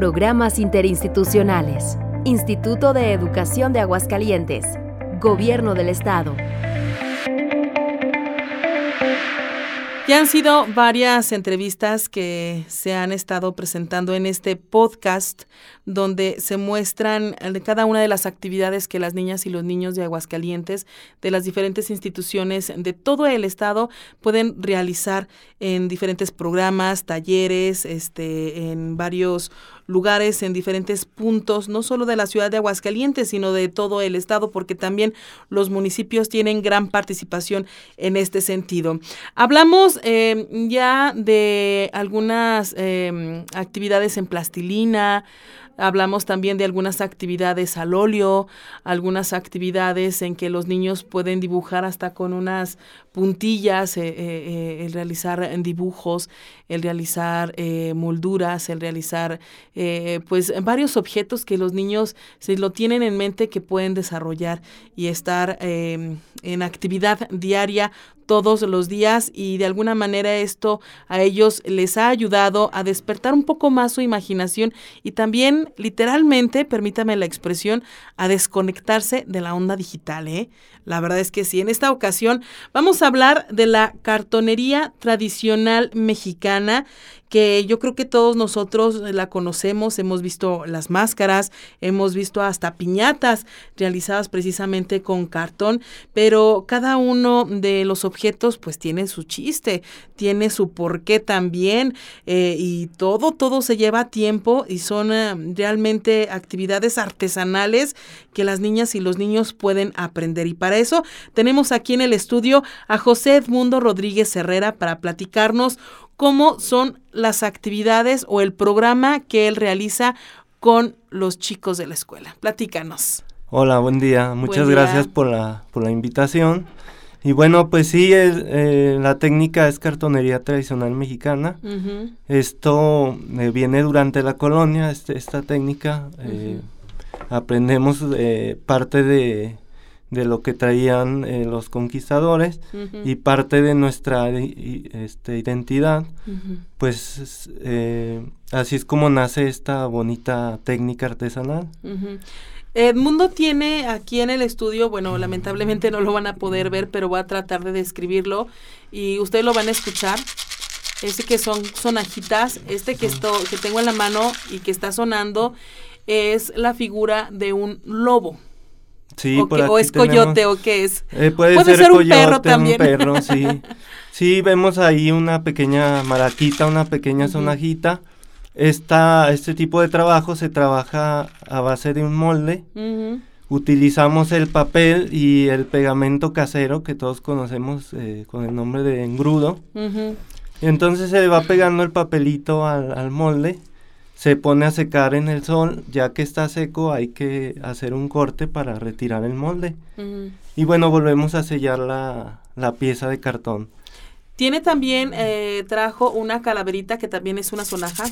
Programas interinstitucionales. Instituto de Educación de Aguascalientes. Gobierno del Estado. Ya han sido varias entrevistas que se han estado presentando en este podcast donde se muestran cada una de las actividades que las niñas y los niños de Aguascalientes, de las diferentes instituciones de todo el estado, pueden realizar en diferentes programas, talleres, este, en varios lugares en diferentes puntos, no solo de la ciudad de Aguascalientes, sino de todo el estado, porque también los municipios tienen gran participación en este sentido. Hablamos eh, ya de algunas eh, actividades en plastilina, Hablamos también de algunas actividades al óleo, algunas actividades en que los niños pueden dibujar hasta con unas puntillas, eh, eh, el realizar dibujos, el realizar eh, molduras, el realizar pues varios objetos que los niños se lo tienen en mente que pueden desarrollar y estar en actividad diaria todos los días y de alguna manera esto a ellos les ha ayudado a despertar un poco más su imaginación y también literalmente, permítame la expresión, a desconectarse de la onda digital. ¿eh? La verdad es que sí, en esta ocasión vamos a hablar de la cartonería tradicional mexicana que yo creo que todos nosotros la conocemos, hemos visto las máscaras, hemos visto hasta piñatas realizadas precisamente con cartón, pero cada uno de los objetos pues tiene su chiste, tiene su porqué también eh, y todo, todo se lleva tiempo y son eh, realmente actividades artesanales que las niñas y los niños pueden aprender. Y para eso tenemos aquí en el estudio a José Edmundo Rodríguez Herrera para platicarnos cómo son las actividades o el programa que él realiza con los chicos de la escuela. Platícanos. Hola, buen día. Muchas gracias por la, por la invitación. Y bueno, pues sí, eh, la técnica es cartonería tradicional mexicana. Esto eh, viene durante la colonia, este, esta técnica. Eh, aprendemos parte de de lo que traían eh, los conquistadores y parte de nuestra este, identidad, pues eh, así es como nace esta bonita técnica artesanal. Edmundo tiene aquí en el estudio, bueno, lamentablemente no lo van a poder ver, pero voy a tratar de describirlo y ustedes lo van a escuchar. Ese que son sonajitas, este que, esto, que tengo en la mano y que está sonando es la figura de un lobo. Sí, o, es coyote o qué es. Eh, puede, ser, un perro también. perro, sí. sí, vemos ahí una pequeña maraquita, una pequeña sonajita. Esta, este tipo de trabajo se trabaja a base de un molde. Utilizamos el papel y el pegamento casero que todos conocemos eh, con el nombre de engrudo. Entonces se va pegando el papelito al, al molde se pone a secar en el sol, ya que está seco hay que hacer un corte para retirar el molde. Y bueno, volvemos a sellar la, la pieza de cartón. Tiene también, eh, trajo una calaverita que también es una sonaja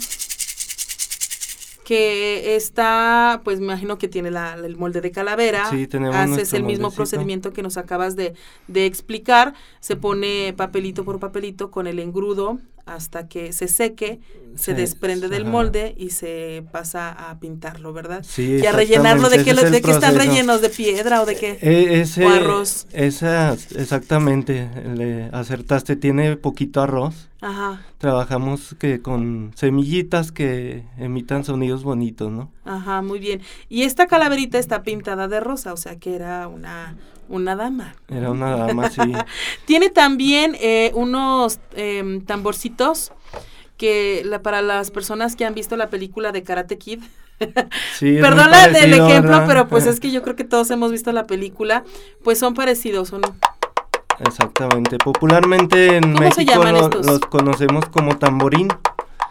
que está, pues me imagino que tiene la, el molde de calavera. Sí, tenemos Haces el mismo procedimiento que nos acabas de, de, explicar. Se pone papelito por papelito con el engrudo hasta que se seque, se desprende del molde y se pasa a pintarlo, ¿verdad? Sí, y a rellenarlo de qué, de qué están rellenos, de piedra o de qué? E, ese, o arroz. Esa, exactamente, le acertaste, tiene poquito arroz. Ajá. Trabajamos que con semillitas que emitan sonidos bonitos, ¿no? Ajá, muy bien. Y esta calaverita está pintada de rosa, o sea que era una una dama. Era una dama, sí. Tiene también eh, unos em, tamborcitos que la, para las personas que han visto la película de Karate Kid. sí, Perdón el ejemplo, pero pues es que yo creo que todos hemos visto la película, pues son parecidos, son Exactamente. Popularmente en México los conocemos como tamborín.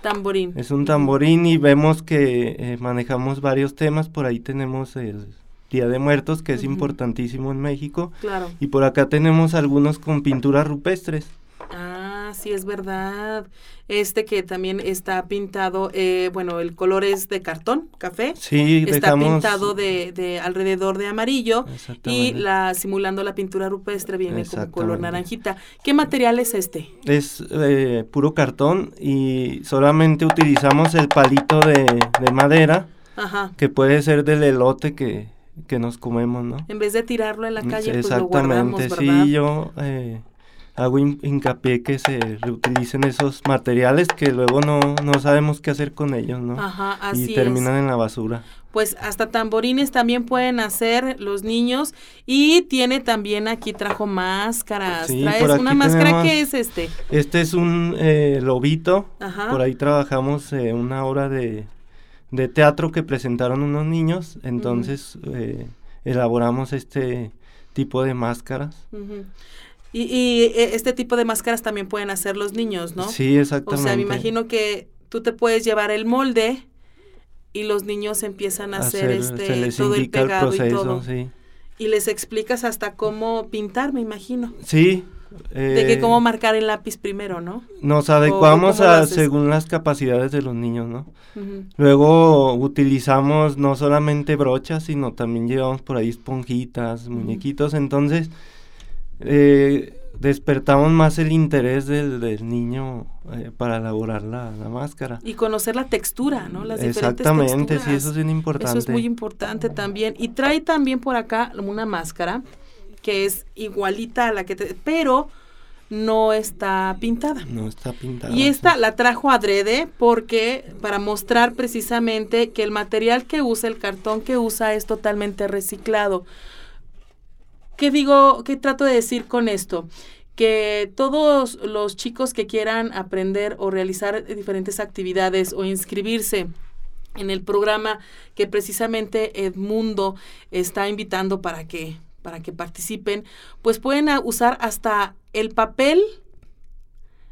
Tamborín. Es un tamborín y vemos que eh, manejamos varios temas. Por ahí tenemos el Día de Muertos, que es importantísimo en México. Claro. Y por acá tenemos algunos con pinturas rupestres. Ah, sí, es verdad. Este que también está pintado, eh, bueno, el color es de cartón, café. Sí, Está pintado de, de, alrededor de amarillo y la simulando la pintura rupestre viene como color naranjita. ¿Qué material es este? Es eh, puro cartón y solamente utilizamos el palito de, de madera, Ajá. que puede ser del elote que, que nos comemos, ¿no? En vez de tirarlo en la calle, pues lo guardamos, ¿verdad? sí, yo eh, hago hincapié que se reutilicen esos materiales que luego no, no sabemos qué hacer con ellos, ¿no? Ajá, así Y terminan en la basura. Pues hasta tamborines también pueden hacer los niños y tiene también aquí trajo máscaras. Sí, Traes una máscara que es este. Este es un eh, lobito. Ajá. Por ahí trabajamos eh, una hora de, de, teatro que presentaron unos niños. Entonces eh, elaboramos este tipo de máscaras. Y, e, este tipo de máscaras también pueden hacer los niños, ¿no? Sí, exactamente. O sea, me imagino que tú te puedes llevar el molde y los niños empiezan a hacer, este todo el pegado y todo. Y les explicas hasta cómo pintar, me imagino. Sí. De que cómo eh, marcar el lápiz primero, ¿no? Nos adecuamos a según las capacidades de los niños, ¿no? Luego utilizamos no solamente brochas, sino también llevamos por ahí esponjitas, muñequitos, entonces eh, despertamos más el interés del, niño eh, para elaborar la, máscara. Y conocer la textura, ¿no? Las Exactamente, sí, eso es bien importante. Eso es muy importante también. Y trae también por acá una máscara que es igualita a la que te... pero no está pintada. No está pintada. Y esta la trajo adrede porque para mostrar precisamente que el material que usa, el cartón que usa es totalmente reciclado. ¿Qué digo, qué trato de decir con esto? Que todos los chicos que quieran aprender o realizar diferentes actividades o inscribirse en el programa que precisamente Edmundo está invitando para que para que participen, pues pueden usar hasta el papel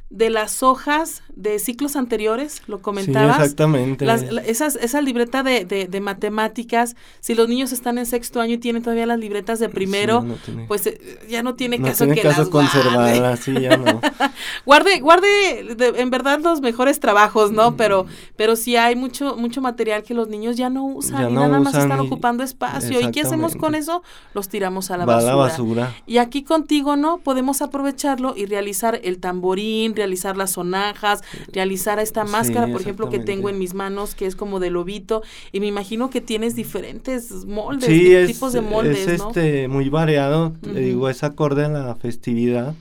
de las hojas de ciclos anteriores, lo comentabas. Sí, exactamente. esas, esa libreta de, de, matemáticas, si los niños están en sexto año y tienen todavía las libretas de primero, pues eh, ya no tiene caso que las conservarlas, sí, ya no. guarde, guarde en verdad los mejores trabajos, ¿no? Mm. Pero, pero sí hay mucho, mucho material que los niños ya no usan y nada más están ocupando espacio. ¿Y qué hacemos con eso? Los tiramos a la basura. A la basura. Y aquí contigo, ¿no? Podemos aprovecharlo y realizar el tamborín, realizar las sonajas, realizar esta máscara, por ejemplo, que tengo en mis manos, que es como de lobito, y me imagino que tienes diferentes moldes, tipos de moldes, es este muy variado, te digo, es acorde a la festividad.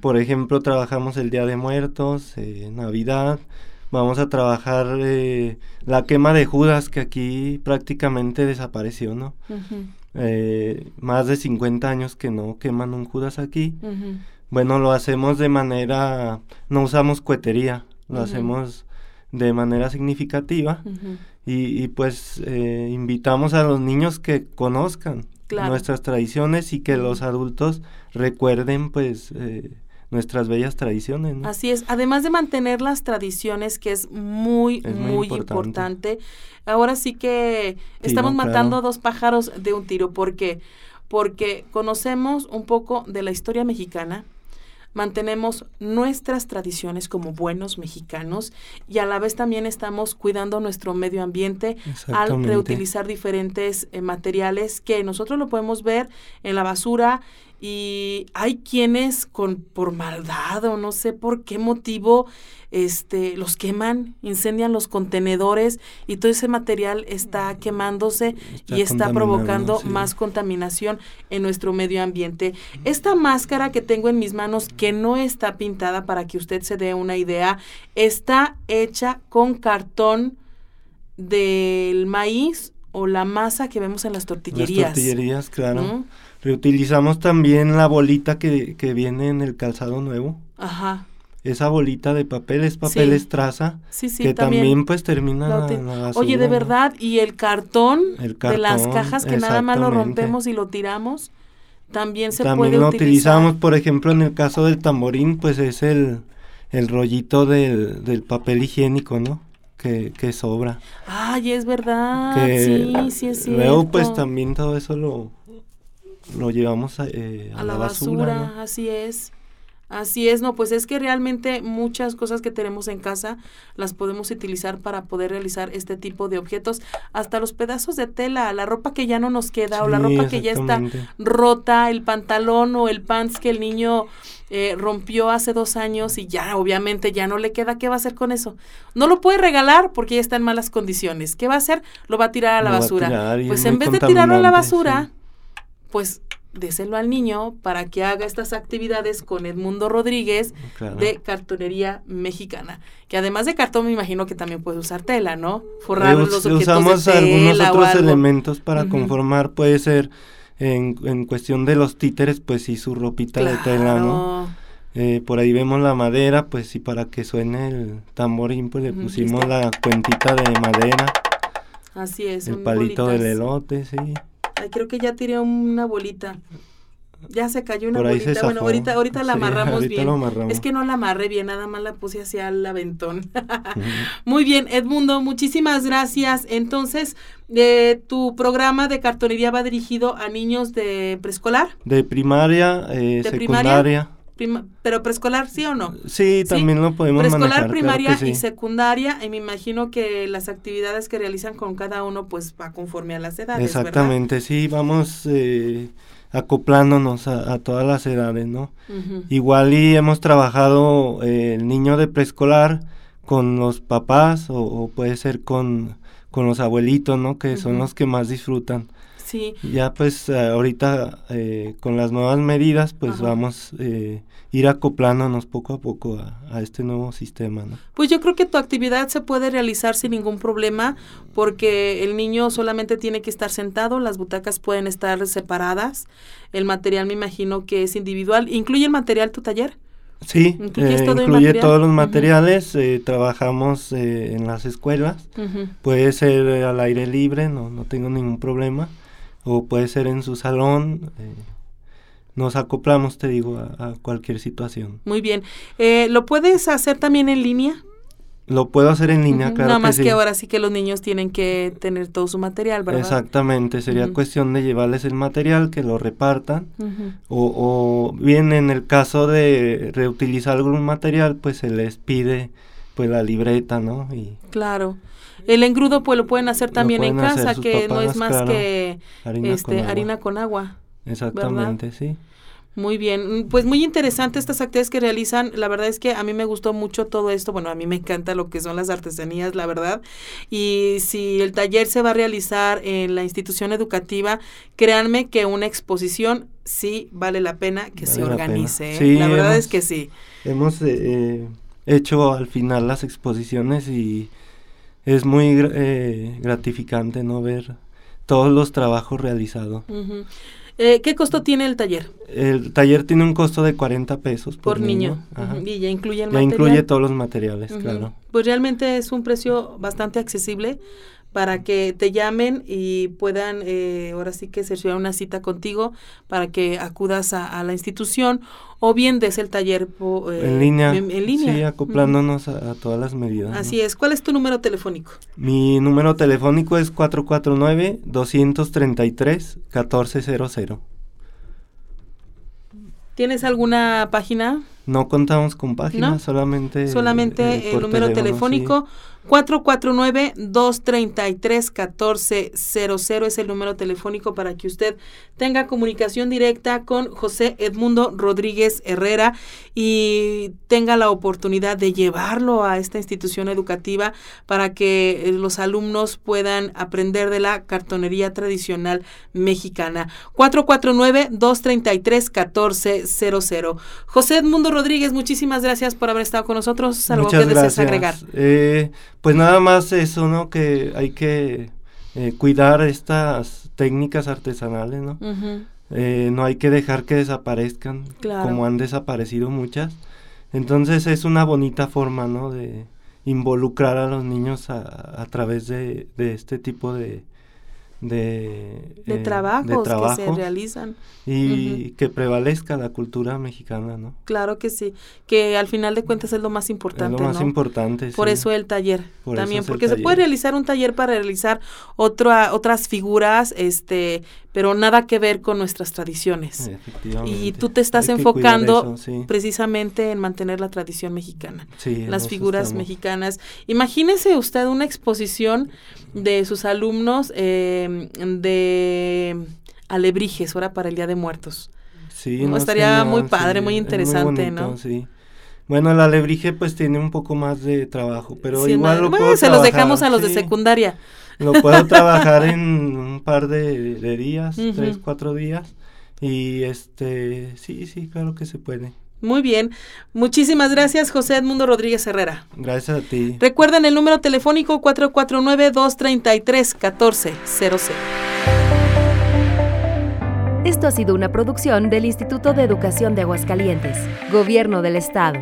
Por ejemplo, trabajamos el Día de Muertos, eh, Navidad, vamos a trabajar eh, la quema de Judas, que aquí prácticamente desapareció, ¿no? Eh, más de 50 años que no queman un Judas aquí. Bueno, lo hacemos de manera, no usamos cuetería, lo hacemos de manera significativa y, pues eh, invitamos a los niños que conozcan nuestras tradiciones y que los adultos recuerden pues eh, nuestras bellas tradiciones. Así es, además de mantener las tradiciones, que es muy, muy, importante. ahora sí que estamos matando dos pájaros de un tiro, porque porque conocemos un poco de la historia mexicana, mantenemos nuestras tradiciones como buenos mexicanos y a la vez también estamos cuidando nuestro medio ambiente al reutilizar diferentes eh, materiales que nosotros lo podemos ver en la basura y hay quienes con por maldad o no sé por qué motivo este los queman, incendian los contenedores y todo ese material está quemándose y está provocando más contaminación en nuestro medio ambiente. Esta máscara que tengo en mis manos que no está pintada para que usted se dé una idea, está hecha con cartón del maíz o la masa que vemos en las tortillerías. Las tortillerías, claro. Reutilizamos también la bolita que, que viene en el calzado nuevo. Ajá. Esa bolita de papel es papel estraza, sí, sí, que también, pues termina en la basura, Oye, de verdad, y el cartón, de las cajas que nada más lo rompemos y lo tiramos, también se también lo utilizamos, por ejemplo, en el caso del tamborín, pues es el, el rollito del, del papel higiénico, ¿no? Que, que sobra. Ay, es verdad, sí, sí es cierto. Luego, pues también todo eso lo, lo llevamos a, eh, a, la, basura. así es. Así es, no, pues es que realmente muchas cosas que tenemos en casa las podemos utilizar para poder realizar este tipo de objetos, hasta los pedazos de tela, la ropa que ya no nos queda o la ropa que ya está rota, el pantalón o el pants que el niño eh, rompió hace dos años y ya obviamente ya no le queda, ¿qué va a hacer con eso? No lo puede regalar porque ya está en malas condiciones. ¿Qué va a hacer? Lo va a tirar a la basura. pues en vez de tirarlo a la basura, pues déselo al niño para que haga estas actividades con Edmundo Rodríguez de cartonería mexicana. Que además de cartón me imagino que también puede usar tela, ¿no? Forrar los objetos Usamos algunos otros elementos para conformar, puede ser en, en, cuestión de los títeres, pues sí, su ropita de tela, ¿no? Eh, por ahí vemos la madera, pues sí, para que suene el tamborín, pues le pusimos la cuentita de madera. Así es. El palito del elote, sí creo que ya tiré una bolita. Ya se cayó una bolita. bueno, ahorita, ahorita la amarramos bien. Es que no la amarré bien, nada más la puse hacia el aventón. Muy bien, Edmundo, muchísimas gracias. Entonces, eh, ¿tu programa de cartonería va dirigido a niños de preescolar? De primaria, eh, secundaria pero preescolar, ¿sí o no? Sí, también lo podemos Preescolar, primaria y secundaria, y me imagino que las actividades que realizan con cada uno, pues va conforme a las edades, Exactamente, sí, vamos eh, acoplándonos a, todas las edades, ¿no? Igual y hemos trabajado eh, el niño de preescolar con los papás o, puede ser con, con los abuelitos, ¿no? Que son los que más disfrutan. Ya pues ahorita eh, con las nuevas medidas pues vamos eh, ir acoplándonos poco a poco a, este nuevo sistema. ¿no? Pues yo creo que tu actividad se puede realizar sin ningún problema porque el niño solamente tiene que estar sentado, las butacas pueden estar separadas, el material me imagino que es individual. ¿Incluye el material tu taller? Sí, eh, incluye todos los materiales, trabajamos en las escuelas, puede ser al aire libre, no, no tengo ningún problema o puede ser en su salón. Eh, nos acoplamos, te digo, a, cualquier situación. Muy bien. Eh, ¿Lo puedes hacer también en línea? Lo puedo hacer en línea, claro. Nada más que, ahora sí que los niños tienen que tener todo su material, ¿verdad? Exactamente, sería cuestión de llevarles el material, que lo repartan, o, o, bien en el caso de reutilizar algún material, pues se les pide pues la libreta, ¿no? Y, claro. El engrudo pues lo pueden hacer también en casa, que no es más que harina, este, con harina con agua. Exactamente, sí. Muy bien, pues muy interesante estas actividades que realizan. La verdad es que a mí me gustó mucho todo esto. Bueno, a mí me encanta lo que son las artesanías, la verdad. Y si el taller se va a realizar en la institución educativa, créanme que una exposición sí vale la pena que se organice. ¿eh? la verdad es que sí. Hemos eh, hecho al final las exposiciones y es muy eh, gratificante no ver todos los trabajos realizados. Eh, ¿Qué costo tiene el taller? El taller tiene un costo de 40 pesos por, niño. Y ya incluye el ya incluye todos los materiales, claro. Pues realmente es un precio bastante accesible para que te llamen y puedan eh, ahora sí que cerrar una cita contigo para que acudas a, la institución o bien des el taller eh, en, línea, en, línea. Sí, acoplándonos a, todas las medidas. Así es. ¿Cuál es tu número telefónico? Mi número telefónico es 449-233-1400. ¿Tienes alguna página? No contamos con página, solamente... Solamente el número telefónico. 449-233-1400 es el número telefónico para que usted tenga comunicación directa con José Edmundo Rodríguez Herrera y tenga la oportunidad de llevarlo a esta institución educativa para que eh, los alumnos puedan aprender de la cartonería tradicional mexicana. 449-233-1400. José Edmundo Rodríguez, muchísimas gracias por haber estado con nosotros. ¿Algo que desees agregar? Eh, pues nada más eso, ¿no? Que hay que eh, cuidar estas técnicas artesanales, ¿no? Eh, no hay que dejar que desaparezcan, como han desaparecido muchas. Entonces es una bonita forma, ¿no? De involucrar a los niños a, través de, este tipo de, de, de, eh, trabajos, trabajos que se realizan. Y que prevalezca la cultura mexicana, ¿no? Claro que sí, que al final de cuentas es lo más importante. Es lo más importante, Por eso el taller también, porque se puede realizar un taller para realizar otra, otras figuras, este, pero nada que ver con nuestras tradiciones. Y tú te estás enfocando precisamente en mantener la tradición mexicana, las figuras mexicanas. Imagínese usted una exposición de sus alumnos eh, de alebrijes, ahora para el Día de Muertos. Sí, estaría muy padre, muy interesante, ¿no? Sí. Bueno, el alebrije pues tiene un poco más de trabajo, pero igual lo puedo se los dejamos a los de secundaria. Lo puedo trabajar en un par de, días, tres, cuatro días. Y este, sí, sí, claro que se puede. Muy bien. Muchísimas gracias, José Edmundo Rodríguez Herrera. Gracias a ti. Recuerden el número telefónico 449-233-1400. Esto ha sido una producción del Instituto de Educación de Aguascalientes, Gobierno del Estado.